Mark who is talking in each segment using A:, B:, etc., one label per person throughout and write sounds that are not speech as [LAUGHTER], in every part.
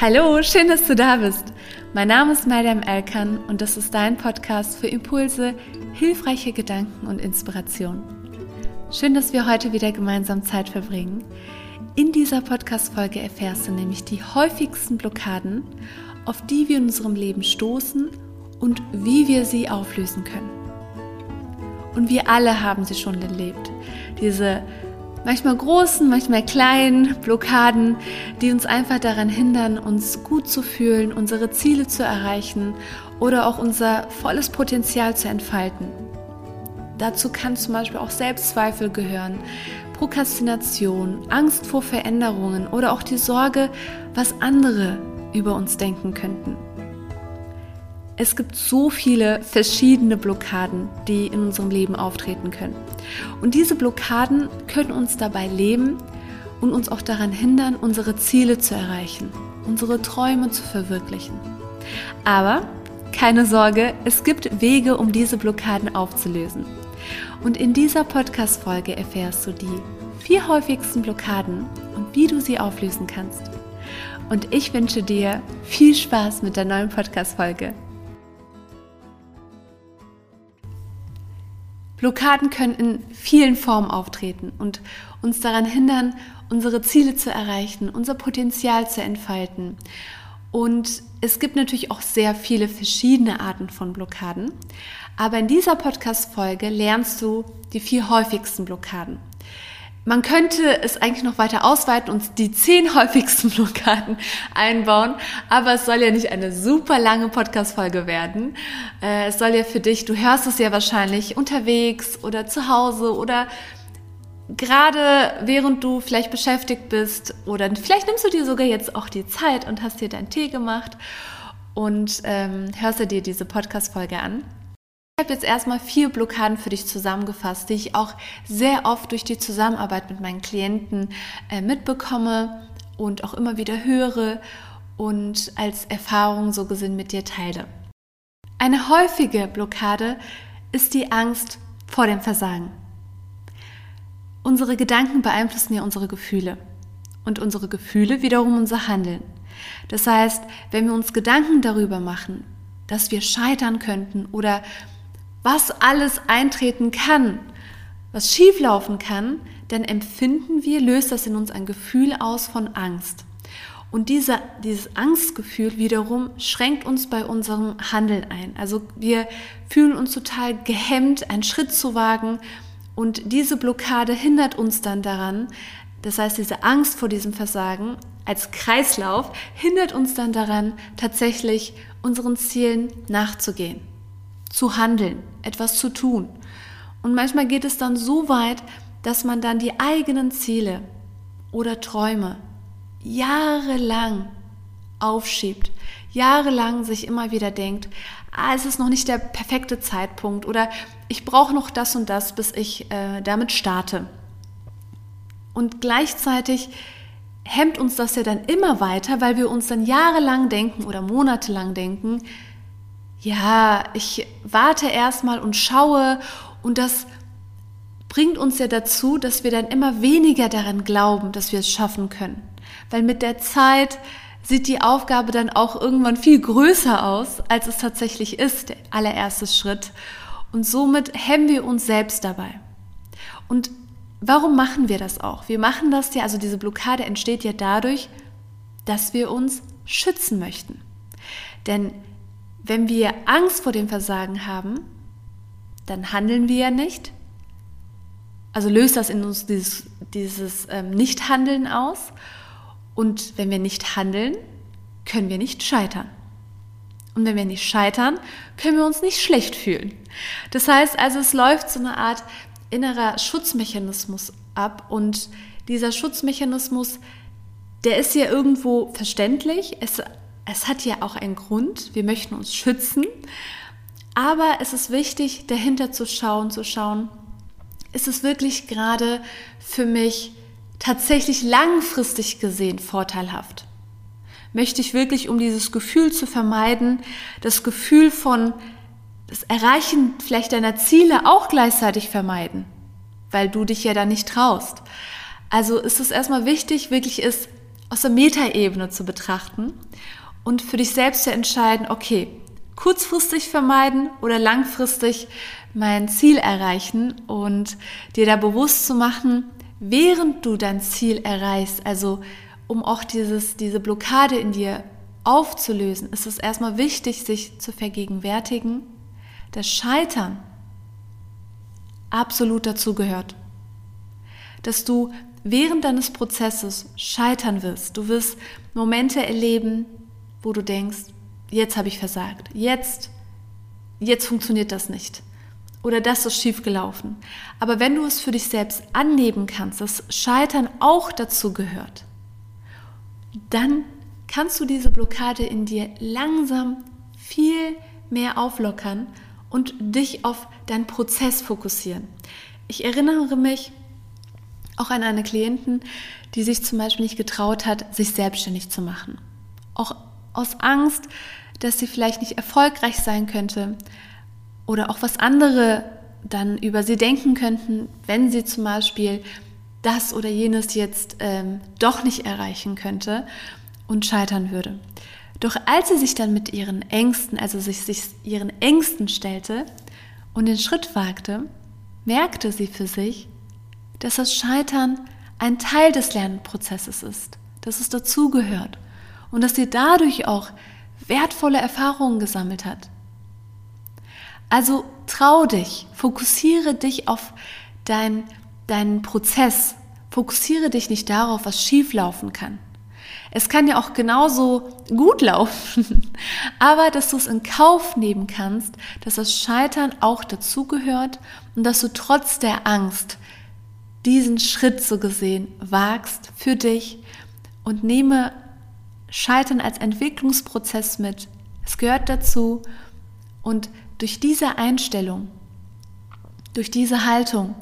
A: Hallo, schön, dass du da bist. Mein Name ist Mariam Elkan und das ist dein Podcast für Impulse, hilfreiche Gedanken und Inspiration. Schön, dass wir heute wieder gemeinsam Zeit verbringen. In dieser Podcast-Folge erfährst du nämlich die häufigsten Blockaden, auf die wir in unserem Leben stoßen und wie wir sie auflösen können. Und wir alle haben sie schon erlebt. Diese manchmal großen, manchmal kleinen Blockaden, die uns einfach daran hindern, uns gut zu fühlen, unsere Ziele zu erreichen oder auch unser volles Potenzial zu entfalten. Dazu kann zum Beispiel auch Selbstzweifel gehören, Prokrastination, Angst vor Veränderungen oder auch die Sorge, was andere über uns denken könnten. Es gibt so viele verschiedene Blockaden, die in unserem Leben auftreten können. Und diese Blockaden können uns dabei leben und uns auch daran hindern, unsere Ziele zu erreichen, unsere Träume zu verwirklichen. Aber keine Sorge, es gibt Wege, um diese Blockaden aufzulösen. Und in dieser Podcast-Folge erfährst du die vier häufigsten Blockaden und wie du sie auflösen kannst. Und ich wünsche dir viel Spaß mit der neuen Podcast-Folge. Blockaden können in vielen Formen auftreten und uns daran hindern, unsere Ziele zu erreichen, unser Potenzial zu entfalten. Und es gibt natürlich auch sehr viele verschiedene Arten von Blockaden. Aber in dieser Podcast-Folge lernst du die vier häufigsten Blockaden. Man könnte es eigentlich noch weiter ausweiten und die zehn [LAUGHS] häufigsten Blockaden einbauen, aber es soll ja nicht eine super lange Podcast-Folge werden. Äh, es soll ja für dich, du hörst es ja wahrscheinlich unterwegs oder zu Hause oder gerade während du vielleicht beschäftigt bist oder vielleicht nimmst du dir sogar jetzt auch die Zeit und hast dir deinen Tee gemacht und ähm, hörst dir diese Podcast-Folge an. Ich habe jetzt erstmal vier Blockaden für dich zusammengefasst, die ich auch sehr oft durch die Zusammenarbeit mit meinen Klienten äh, mitbekomme und auch immer wieder höre und als Erfahrung so gesehen mit dir teile. Eine häufige Blockade ist die Angst vor dem Versagen. Unsere Gedanken beeinflussen ja unsere Gefühle und unsere Gefühle wiederum unser Handeln. Das heißt, wenn wir uns Gedanken darüber machen, dass wir scheitern könnten oder was alles eintreten kann, was schieflaufen kann, dann empfinden wir, löst das in uns ein Gefühl aus von Angst. Und dieser, dieses Angstgefühl wiederum schränkt uns bei unserem Handeln ein. Also wir fühlen uns total gehemmt, einen Schritt zu wagen. Und diese Blockade hindert uns dann daran, das heißt, diese Angst vor diesem Versagen als Kreislauf hindert uns dann daran, tatsächlich unseren Zielen nachzugehen zu handeln, etwas zu tun. Und manchmal geht es dann so weit, dass man dann die eigenen Ziele oder Träume jahrelang aufschiebt, jahrelang sich immer wieder denkt, ah, es ist noch nicht der perfekte Zeitpunkt oder ich brauche noch das und das, bis ich äh, damit starte. Und gleichzeitig hemmt uns das ja dann immer weiter, weil wir uns dann jahrelang denken oder monatelang denken, ja, ich warte erstmal und schaue und das bringt uns ja dazu, dass wir dann immer weniger daran glauben, dass wir es schaffen können. Weil mit der Zeit sieht die Aufgabe dann auch irgendwann viel größer aus, als es tatsächlich ist, der allererste Schritt. Und somit hemmen wir uns selbst dabei. Und warum machen wir das auch? Wir machen das ja, also diese Blockade entsteht ja dadurch, dass wir uns schützen möchten. Denn wenn wir Angst vor dem Versagen haben, dann handeln wir ja nicht. Also löst das in uns dieses, dieses ähm, Nichthandeln aus. Und wenn wir nicht handeln, können wir nicht scheitern. Und wenn wir nicht scheitern, können wir uns nicht schlecht fühlen. Das heißt also, es läuft so eine Art innerer Schutzmechanismus ab. Und dieser Schutzmechanismus, der ist ja irgendwo verständlich. Es es hat ja auch einen Grund, wir möchten uns schützen, aber es ist wichtig, dahinter zu schauen, zu schauen, ist es wirklich gerade für mich tatsächlich langfristig gesehen vorteilhaft? Möchte ich wirklich, um dieses Gefühl zu vermeiden, das Gefühl von das Erreichen vielleicht deiner Ziele auch gleichzeitig vermeiden, weil du dich ja da nicht traust? Also ist es erstmal wichtig, wirklich ist aus der Metaebene zu betrachten und für dich selbst zu entscheiden, okay, kurzfristig vermeiden oder langfristig mein Ziel erreichen und dir da bewusst zu machen, während du dein Ziel erreichst, also um auch dieses, diese Blockade in dir aufzulösen, ist es erstmal wichtig, sich zu vergegenwärtigen, dass Scheitern absolut dazugehört. Dass du während deines Prozesses scheitern wirst. Du wirst Momente erleben, wo du denkst, jetzt habe ich versagt, jetzt, jetzt funktioniert das nicht oder das ist schief gelaufen. Aber wenn du es für dich selbst annehmen kannst, dass Scheitern auch dazu gehört, dann kannst du diese Blockade in dir langsam viel mehr auflockern und dich auf deinen Prozess fokussieren. Ich erinnere mich auch an eine Klientin, die sich zum Beispiel nicht getraut hat, sich selbstständig zu machen. Auch aus Angst, dass sie vielleicht nicht erfolgreich sein könnte oder auch was andere dann über sie denken könnten, wenn sie zum Beispiel das oder jenes jetzt ähm, doch nicht erreichen könnte und scheitern würde. Doch als sie sich dann mit ihren Ängsten, also sich, sich ihren Ängsten stellte und den Schritt wagte, merkte sie für sich, dass das Scheitern ein Teil des Lernprozesses ist, dass es dazugehört und dass sie dadurch auch wertvolle Erfahrungen gesammelt hat. Also trau dich, fokussiere dich auf dein, deinen Prozess, fokussiere dich nicht darauf, was schief laufen kann. Es kann ja auch genauso gut laufen, [LAUGHS] aber dass du es in Kauf nehmen kannst, dass das Scheitern auch dazugehört und dass du trotz der Angst diesen Schritt so gesehen wagst für dich und nehme Scheitern als Entwicklungsprozess mit. Es gehört dazu und durch diese Einstellung, durch diese Haltung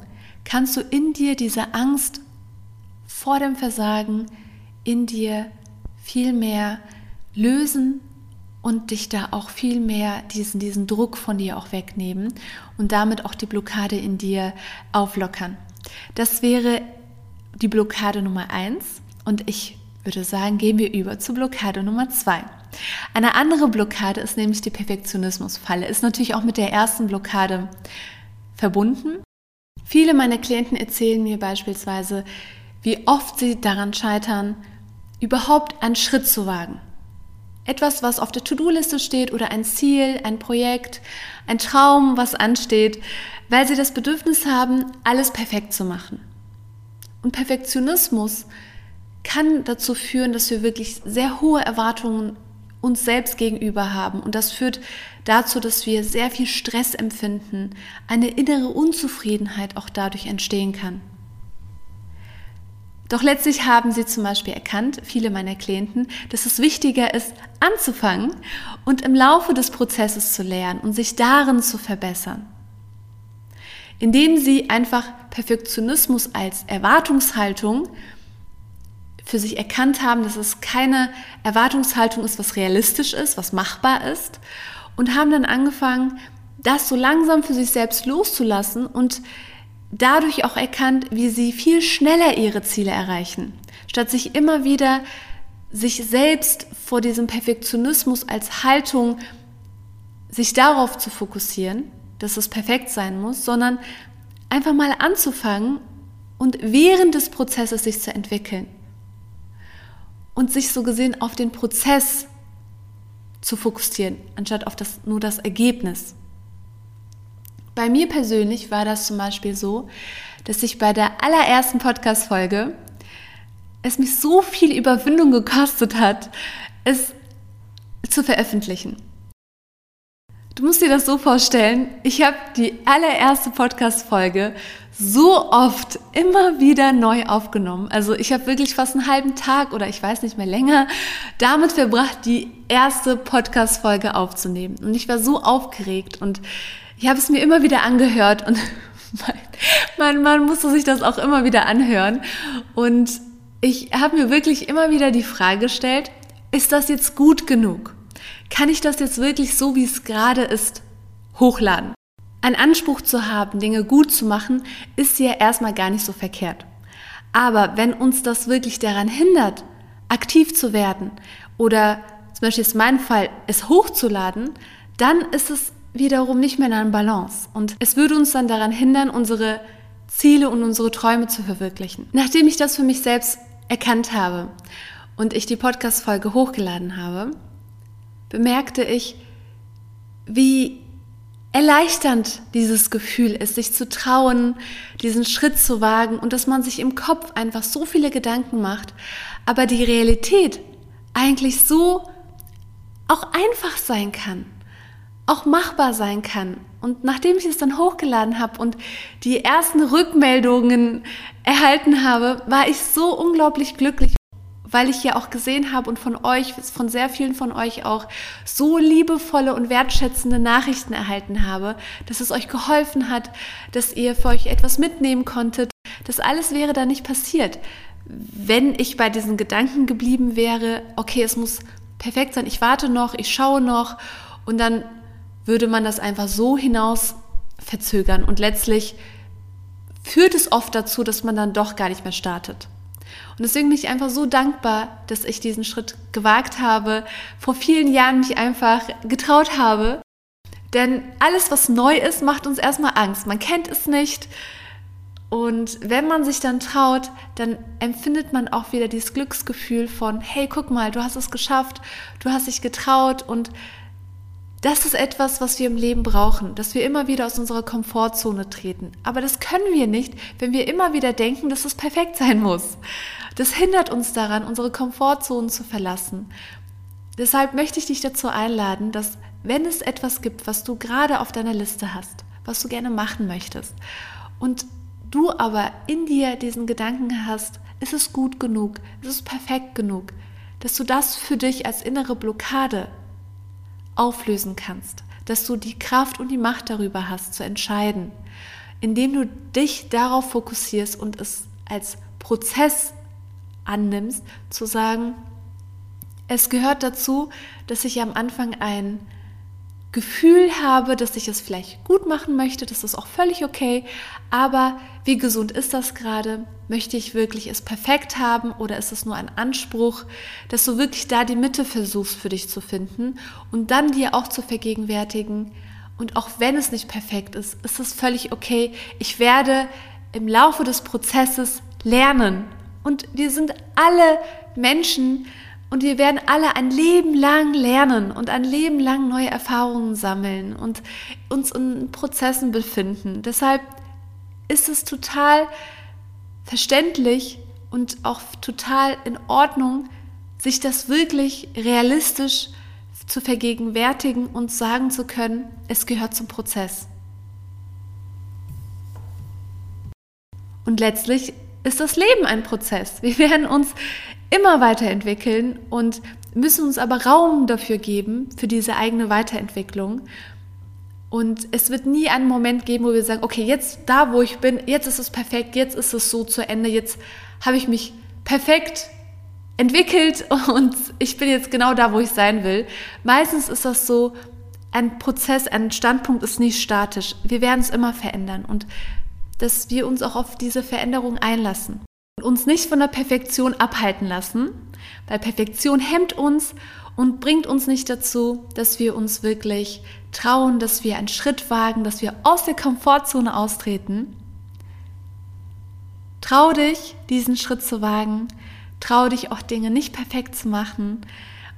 A: kannst du in dir diese Angst vor dem Versagen in dir viel mehr lösen und dich da auch viel mehr diesen, diesen Druck von dir auch wegnehmen und damit auch die Blockade in dir auflockern. Das wäre die Blockade Nummer eins und ich würde sagen, gehen wir über zu Blockade Nummer zwei. Eine andere Blockade ist nämlich die Perfektionismusfalle, ist natürlich auch mit der ersten Blockade verbunden. Viele meiner Klienten erzählen mir beispielsweise, wie oft sie daran scheitern, überhaupt einen Schritt zu wagen. Etwas, was auf der To-Do-Liste steht oder ein Ziel, ein Projekt, ein Traum, was ansteht, weil sie das Bedürfnis haben, alles perfekt zu machen. Und Perfektionismus kann dazu führen, dass wir wirklich sehr hohe Erwartungen uns selbst gegenüber haben. Und das führt dazu, dass wir sehr viel Stress empfinden, eine innere Unzufriedenheit auch dadurch entstehen kann. Doch letztlich haben sie zum Beispiel erkannt, viele meiner Klienten, dass es wichtiger ist, anzufangen und im Laufe des Prozesses zu lernen und sich darin zu verbessern. Indem sie einfach Perfektionismus als Erwartungshaltung für sich erkannt haben, dass es keine Erwartungshaltung ist, was realistisch ist, was machbar ist und haben dann angefangen, das so langsam für sich selbst loszulassen und dadurch auch erkannt, wie sie viel schneller ihre Ziele erreichen, statt sich immer wieder sich selbst vor diesem Perfektionismus als Haltung sich darauf zu fokussieren, dass es perfekt sein muss, sondern einfach mal anzufangen und während des Prozesses sich zu entwickeln und sich so gesehen auf den Prozess zu fokussieren, anstatt auf das, nur das Ergebnis. Bei mir persönlich war das zum Beispiel so, dass ich bei der allerersten Podcast-Folge es mich so viel Überwindung gekostet hat, es zu veröffentlichen. Du musst dir das so vorstellen, ich habe die allererste Podcast-Folge so oft immer wieder neu aufgenommen. Also ich habe wirklich fast einen halben Tag oder ich weiß nicht mehr länger damit verbracht, die erste Podcast-Folge aufzunehmen. Und ich war so aufgeregt und ich habe es mir immer wieder angehört und [LAUGHS] man, man musste sich das auch immer wieder anhören. Und ich habe mir wirklich immer wieder die Frage gestellt, ist das jetzt gut genug? Kann ich das jetzt wirklich so, wie es gerade ist, hochladen? Ein Anspruch zu haben, Dinge gut zu machen, ist ja erstmal gar nicht so verkehrt. Aber wenn uns das wirklich daran hindert, aktiv zu werden oder zum Beispiel ist mein Fall, es hochzuladen, dann ist es wiederum nicht mehr in einer Balance. Und es würde uns dann daran hindern, unsere Ziele und unsere Träume zu verwirklichen. Nachdem ich das für mich selbst erkannt habe und ich die Podcast-Folge hochgeladen habe, bemerkte ich, wie erleichternd dieses Gefühl ist, sich zu trauen, diesen Schritt zu wagen und dass man sich im Kopf einfach so viele Gedanken macht, aber die Realität eigentlich so auch einfach sein kann auch machbar sein kann. Und nachdem ich es dann hochgeladen habe und die ersten Rückmeldungen erhalten habe, war ich so unglaublich glücklich, weil ich ja auch gesehen habe und von euch, von sehr vielen von euch auch so liebevolle und wertschätzende Nachrichten erhalten habe, dass es euch geholfen hat, dass ihr für euch etwas mitnehmen konntet. Das alles wäre da nicht passiert, wenn ich bei diesen Gedanken geblieben wäre, okay, es muss perfekt sein, ich warte noch, ich schaue noch und dann würde man das einfach so hinaus verzögern und letztlich führt es oft dazu, dass man dann doch gar nicht mehr startet. Und deswegen bin ich einfach so dankbar, dass ich diesen Schritt gewagt habe, vor vielen Jahren mich einfach getraut habe. Denn alles, was neu ist, macht uns erstmal Angst. Man kennt es nicht. Und wenn man sich dann traut, dann empfindet man auch wieder dieses Glücksgefühl von, hey, guck mal, du hast es geschafft, du hast dich getraut und das ist etwas, was wir im Leben brauchen, dass wir immer wieder aus unserer Komfortzone treten. Aber das können wir nicht, wenn wir immer wieder denken, dass es perfekt sein muss. Das hindert uns daran, unsere Komfortzone zu verlassen. Deshalb möchte ich dich dazu einladen, dass wenn es etwas gibt, was du gerade auf deiner Liste hast, was du gerne machen möchtest, und du aber in dir diesen Gedanken hast, ist es gut genug, ist es perfekt genug, dass du das für dich als innere Blockade auflösen kannst, dass du die Kraft und die Macht darüber hast zu entscheiden, indem du dich darauf fokussierst und es als Prozess annimmst, zu sagen, es gehört dazu, dass ich am Anfang ein Gefühl habe, dass ich es vielleicht gut machen möchte, das ist auch völlig okay, aber wie gesund ist das gerade? Möchte ich wirklich es perfekt haben oder ist es nur ein Anspruch, dass du wirklich da die Mitte versuchst für dich zu finden und dann dir auch zu vergegenwärtigen und auch wenn es nicht perfekt ist, ist es völlig okay. Ich werde im Laufe des Prozesses lernen und wir sind alle Menschen, und wir werden alle ein Leben lang lernen und ein Leben lang neue Erfahrungen sammeln und uns in Prozessen befinden. Deshalb ist es total verständlich und auch total in Ordnung, sich das wirklich realistisch zu vergegenwärtigen und sagen zu können, es gehört zum Prozess. Und letztlich ist das Leben ein Prozess. Wir werden uns immer weiterentwickeln und müssen uns aber Raum dafür geben, für diese eigene Weiterentwicklung. Und es wird nie einen Moment geben, wo wir sagen, okay, jetzt da, wo ich bin, jetzt ist es perfekt, jetzt ist es so zu Ende, jetzt habe ich mich perfekt entwickelt [LAUGHS] und ich bin jetzt genau da, wo ich sein will. Meistens ist das so, ein Prozess, ein Standpunkt ist nicht statisch. Wir werden es immer verändern und dass wir uns auch auf diese Veränderung einlassen und uns nicht von der Perfektion abhalten lassen, weil Perfektion hemmt uns und bringt uns nicht dazu, dass wir uns wirklich trauen, dass wir einen Schritt wagen, dass wir aus der Komfortzone austreten. Trau dich, diesen Schritt zu wagen. Trau dich auch Dinge nicht perfekt zu machen.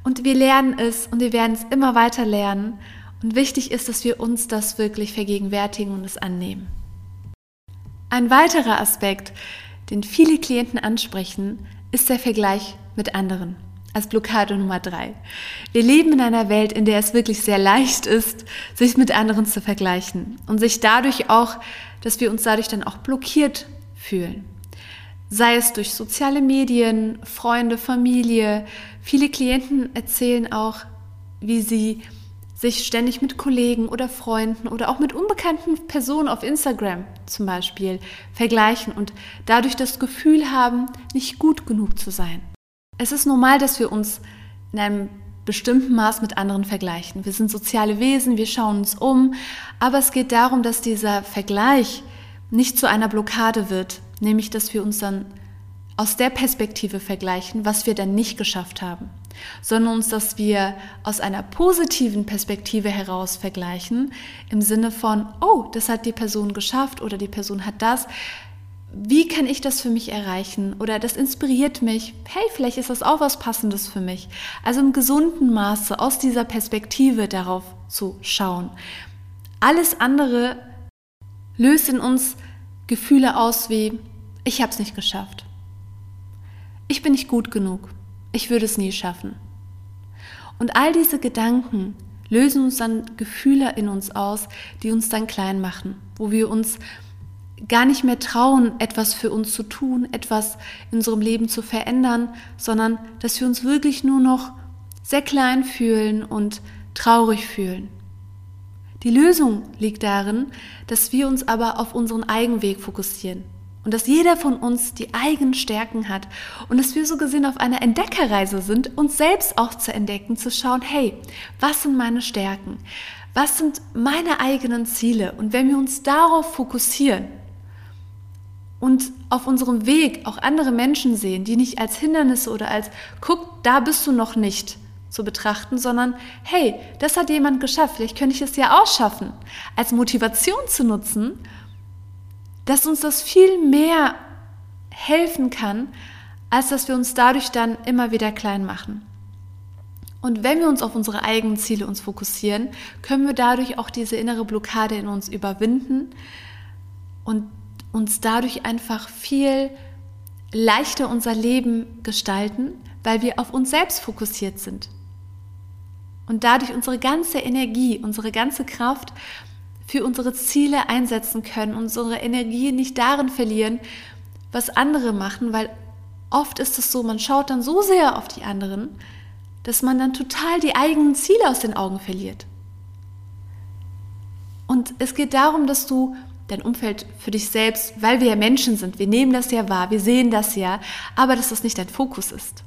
A: Und wir lernen es und wir werden es immer weiter lernen. Und wichtig ist, dass wir uns das wirklich vergegenwärtigen und es annehmen. Ein weiterer Aspekt, den viele Klienten ansprechen, ist der Vergleich mit anderen. Als Blockade Nummer drei. Wir leben in einer Welt, in der es wirklich sehr leicht ist, sich mit anderen zu vergleichen und sich dadurch auch, dass wir uns dadurch dann auch blockiert fühlen. Sei es durch soziale Medien, Freunde, Familie. Viele Klienten erzählen auch, wie sie sich ständig mit Kollegen oder Freunden oder auch mit unbekannten Personen auf Instagram zum Beispiel vergleichen und dadurch das Gefühl haben, nicht gut genug zu sein. Es ist normal, dass wir uns in einem bestimmten Maß mit anderen vergleichen. Wir sind soziale Wesen, wir schauen uns um, aber es geht darum, dass dieser Vergleich nicht zu einer Blockade wird, nämlich dass wir uns dann aus der Perspektive vergleichen, was wir dann nicht geschafft haben, sondern uns, dass wir aus einer positiven Perspektive heraus vergleichen, im Sinne von, oh, das hat die Person geschafft oder die Person hat das. Wie kann ich das für mich erreichen? Oder das inspiriert mich. Hey, vielleicht ist das auch was Passendes für mich. Also im gesunden Maße aus dieser Perspektive darauf zu schauen. Alles andere löst in uns Gefühle aus wie, ich habe es nicht geschafft ich bin nicht gut genug, ich würde es nie schaffen. Und all diese Gedanken lösen uns dann Gefühle in uns aus, die uns dann klein machen, wo wir uns gar nicht mehr trauen, etwas für uns zu tun, etwas in unserem Leben zu verändern, sondern dass wir uns wirklich nur noch sehr klein fühlen und traurig fühlen. Die Lösung liegt darin, dass wir uns aber auf unseren Eigenweg fokussieren, und dass jeder von uns die eigenen Stärken hat und dass wir so gesehen auf einer Entdeckerreise sind, uns selbst auch zu entdecken, zu schauen, hey, was sind meine Stärken? Was sind meine eigenen Ziele? Und wenn wir uns darauf fokussieren und auf unserem Weg auch andere Menschen sehen, die nicht als Hindernisse oder als, guck, da bist du noch nicht, zu betrachten, sondern hey, das hat jemand geschafft, vielleicht könnte ich es ja auch schaffen, als Motivation zu nutzen dass uns das viel mehr helfen kann, als dass wir uns dadurch dann immer wieder klein machen. Und wenn wir uns auf unsere eigenen Ziele uns fokussieren, können wir dadurch auch diese innere Blockade in uns überwinden und uns dadurch einfach viel leichter unser Leben gestalten, weil wir auf uns selbst fokussiert sind. Und dadurch unsere ganze Energie, unsere ganze Kraft für unsere Ziele einsetzen können, unsere Energie nicht darin verlieren, was andere machen, weil oft ist es so, man schaut dann so sehr auf die anderen, dass man dann total die eigenen Ziele aus den Augen verliert. Und es geht darum, dass du dein Umfeld für dich selbst, weil wir ja Menschen sind, wir nehmen das ja wahr, wir sehen das ja, aber dass das nicht dein Fokus ist.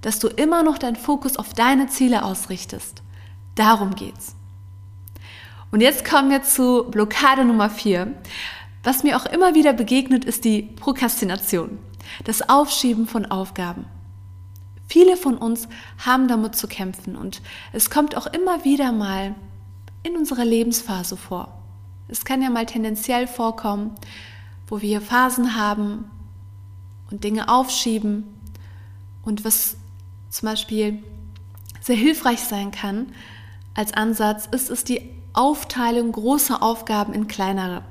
A: Dass du immer noch deinen Fokus auf deine Ziele ausrichtest. Darum geht's. Und jetzt kommen wir zu Blockade Nummer 4. Was mir auch immer wieder begegnet, ist die Prokrastination, das Aufschieben von Aufgaben. Viele von uns haben damit zu kämpfen und es kommt auch immer wieder mal in unserer Lebensphase vor. Es kann ja mal tendenziell vorkommen, wo wir Phasen haben und Dinge aufschieben und was zum Beispiel sehr hilfreich sein kann als Ansatz, ist es die Aufteilung großer Aufgaben in kleinere,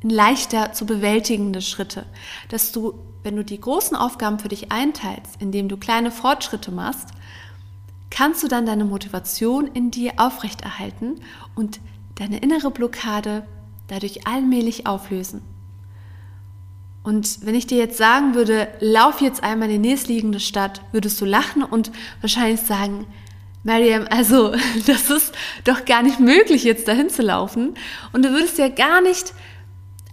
A: in leichter zu bewältigende Schritte, dass du, wenn du die großen Aufgaben für dich einteilst, indem du kleine Fortschritte machst, kannst du dann deine Motivation in dir aufrechterhalten und deine innere Blockade dadurch allmählich auflösen. Und wenn ich dir jetzt sagen würde, lauf jetzt einmal in die nächstliegende Stadt, würdest du lachen und wahrscheinlich sagen, Mariam, also [LAUGHS] das ist doch gar nicht möglich, jetzt dahin zu laufen. Und du würdest ja gar nicht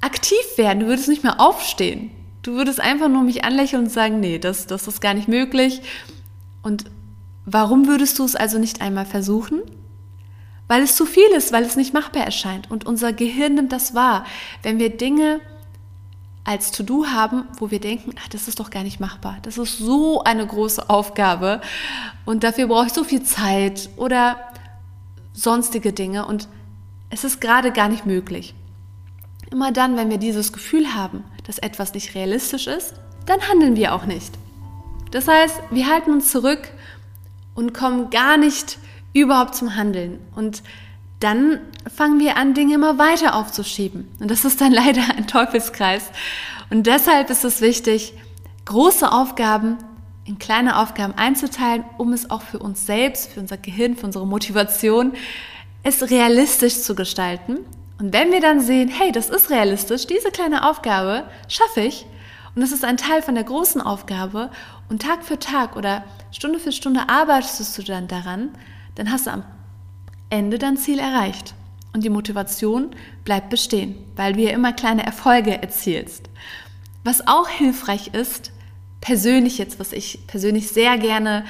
A: aktiv werden, du würdest nicht mehr aufstehen. Du würdest einfach nur mich anlächeln und sagen, nee, das, das ist gar nicht möglich. Und warum würdest du es also nicht einmal versuchen? Weil es zu viel ist, weil es nicht machbar erscheint. Und unser Gehirn nimmt das wahr. Wenn wir Dinge als To-Do haben, wo wir denken, ach, das ist doch gar nicht machbar. Das ist so eine große Aufgabe und dafür brauche ich so viel Zeit oder sonstige Dinge und es ist gerade gar nicht möglich. Immer dann, wenn wir dieses Gefühl haben, dass etwas nicht realistisch ist, dann handeln wir auch nicht. Das heißt, wir halten uns zurück und kommen gar nicht überhaupt zum Handeln. Und dann fangen wir an, Dinge immer weiter aufzuschieben. Und das ist dann [LAUGHS] leider ein Teufelskreis. Und deshalb ist es wichtig, große Aufgaben in kleine Aufgaben einzuteilen, um es auch für uns selbst, für unser Gehirn, für unsere Motivation, es realistisch zu gestalten. Und wenn wir dann sehen, hey, das ist realistisch, diese kleine Aufgabe schaffe ich, und das ist ein Teil von der großen Aufgabe, und Tag für Tag oder Stunde für Stunde arbeitest du dann daran, dann hast du am Ende dein Ziel erreicht. Und die Motivation bleibt bestehen, weil du ja immer kleine Erfolge erzielst. Was auch hilfreich ist, persönlich jetzt, was ich persönlich sehr gerne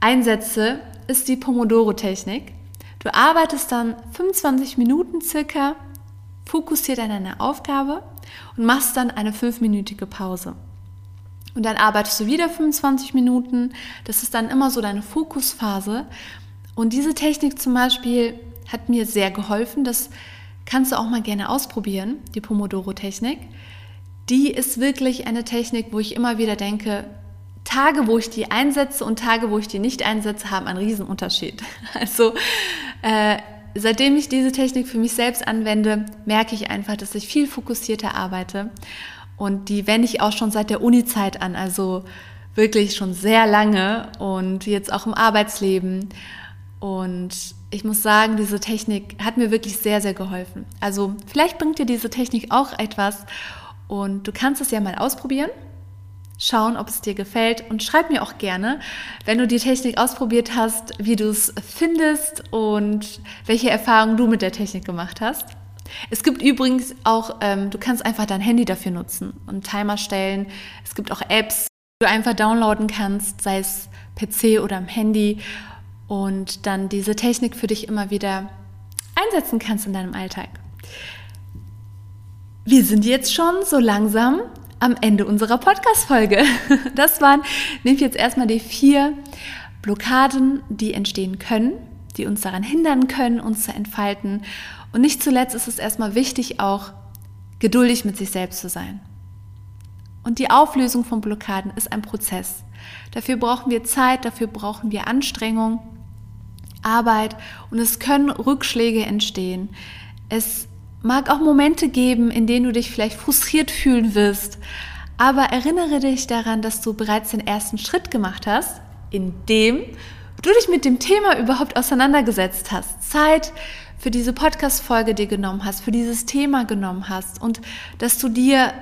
A: einsetze, ist die Pomodoro-Technik. Du arbeitest dann 25 Minuten circa, fokussiert an deiner Aufgabe und machst dann eine fünfminütige Pause. Und dann arbeitest du wieder 25 Minuten. Das ist dann immer so deine Fokusphase. Und diese Technik zum Beispiel hat mir sehr geholfen. Das kannst du auch mal gerne ausprobieren, die Pomodoro-Technik. Die ist wirklich eine Technik, wo ich immer wieder denke, Tage, wo ich die einsetze und Tage, wo ich die nicht einsetze, haben einen Riesenunterschied. [LAUGHS] Also äh, seitdem ich diese Technik für mich selbst anwende, merke ich einfach, dass ich viel fokussierter arbeite. Und die wende ich auch schon seit der Uni-Zeit an, also wirklich schon sehr lange und jetzt auch im Arbeitsleben. Und ich muss sagen, diese Technik hat mir wirklich sehr, sehr geholfen. Also vielleicht bringt dir diese Technik auch etwas und du kannst es ja mal ausprobieren, schauen, ob es dir gefällt und schreib mir auch gerne, wenn du die Technik ausprobiert hast, wie du es findest und welche Erfahrungen du mit der Technik gemacht hast. Es gibt übrigens auch, ähm, du kannst einfach dein Handy dafür nutzen und Timer stellen. Es gibt auch Apps, die du einfach downloaden kannst, sei es PC oder am Handy und dann diese Technik für dich immer wieder einsetzen kannst in deinem Alltag. Wir sind jetzt schon so langsam am Ende unserer Podcast-Folge. [LAUGHS] Das waren nämlich jetzt erstmal die vier Blockaden, die entstehen können, die uns daran hindern können, uns zu entfalten. Und nicht zuletzt ist es erstmal wichtig, auch geduldig mit sich selbst zu sein. Und die Auflösung von Blockaden ist ein Prozess. Dafür brauchen wir Zeit, dafür brauchen wir Anstrengung. Arbeit und es können Rückschläge entstehen. Es mag auch Momente geben, in denen du dich vielleicht frustriert fühlen wirst, aber erinnere dich daran, dass du bereits den ersten Schritt gemacht hast, indem du dich mit dem Thema überhaupt auseinandergesetzt hast, Zeit für diese Podcast-Folge dir genommen hast, für dieses Thema genommen hast und dass du dir,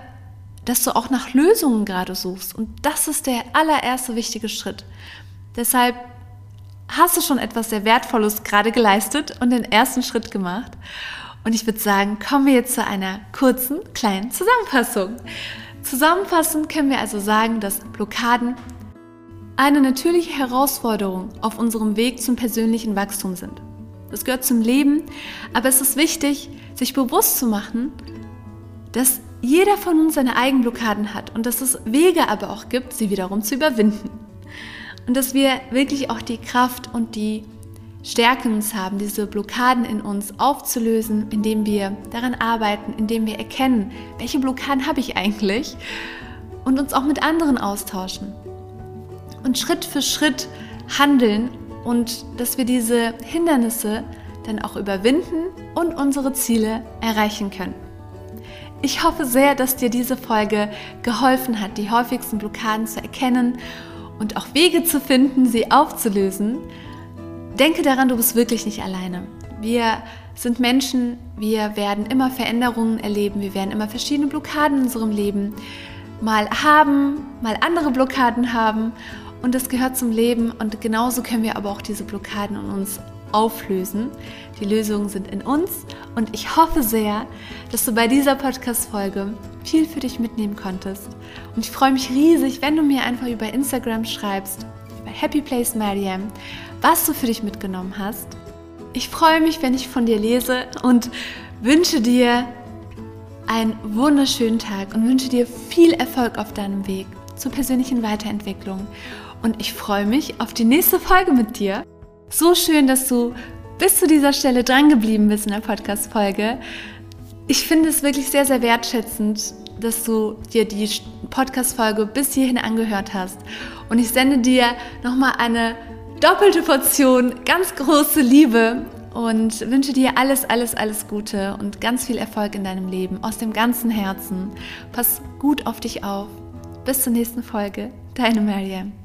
A: dass du auch nach Lösungen gerade suchst. Und das ist der allererste wichtige Schritt. Deshalb hast du schon etwas sehr Wertvolles gerade geleistet und den ersten Schritt gemacht. Und ich würde sagen, kommen wir jetzt zu einer kurzen, kleinen Zusammenfassung. Zusammenfassend können wir also sagen, dass Blockaden eine natürliche Herausforderung auf unserem Weg zum persönlichen Wachstum sind. Das gehört zum Leben, aber es ist wichtig, sich bewusst zu machen, dass jeder von uns seine eigenen Blockaden hat und dass es Wege aber auch gibt, sie wiederum zu überwinden. Und dass wir wirklich auch die Kraft und die Stärke uns haben, diese Blockaden in uns aufzulösen, indem wir daran arbeiten, indem wir erkennen, welche Blockaden habe ich eigentlich und uns auch mit anderen austauschen. Und Schritt für Schritt handeln und dass wir diese Hindernisse dann auch überwinden und unsere Ziele erreichen können. Ich hoffe sehr, dass dir diese Folge geholfen hat, die häufigsten Blockaden zu erkennen und auch Wege zu finden, sie aufzulösen, denke daran, du bist wirklich nicht alleine. Wir sind Menschen, wir werden immer Veränderungen erleben, wir werden immer verschiedene Blockaden in unserem Leben mal haben, mal andere Blockaden haben und das gehört zum Leben und genauso können wir aber auch diese Blockaden in uns auflösen. Die Lösungen sind in uns und ich hoffe sehr, dass du bei dieser Podcast-Folge viel für dich mitnehmen konntest. Und ich freue mich riesig, wenn du mir einfach über Instagram schreibst, über Happy Place Mariam, was du für dich mitgenommen hast. Ich freue mich, wenn ich von dir lese und wünsche dir einen wunderschönen Tag und wünsche dir viel Erfolg auf deinem Weg zur persönlichen Weiterentwicklung. Und ich freue mich auf die nächste Folge mit dir. So schön, dass du bis zu dieser Stelle dran geblieben bist in der Podcast-Folge. Ich finde es wirklich sehr, sehr wertschätzend, dass du dir die Podcast-Folge bis hierhin angehört hast. Und ich sende dir nochmal eine doppelte Portion ganz große Liebe und wünsche dir alles, alles, alles Gute und ganz viel Erfolg in deinem Leben aus dem ganzen Herzen. Pass gut auf dich auf. Bis zur nächsten Folge. Deine Marianne.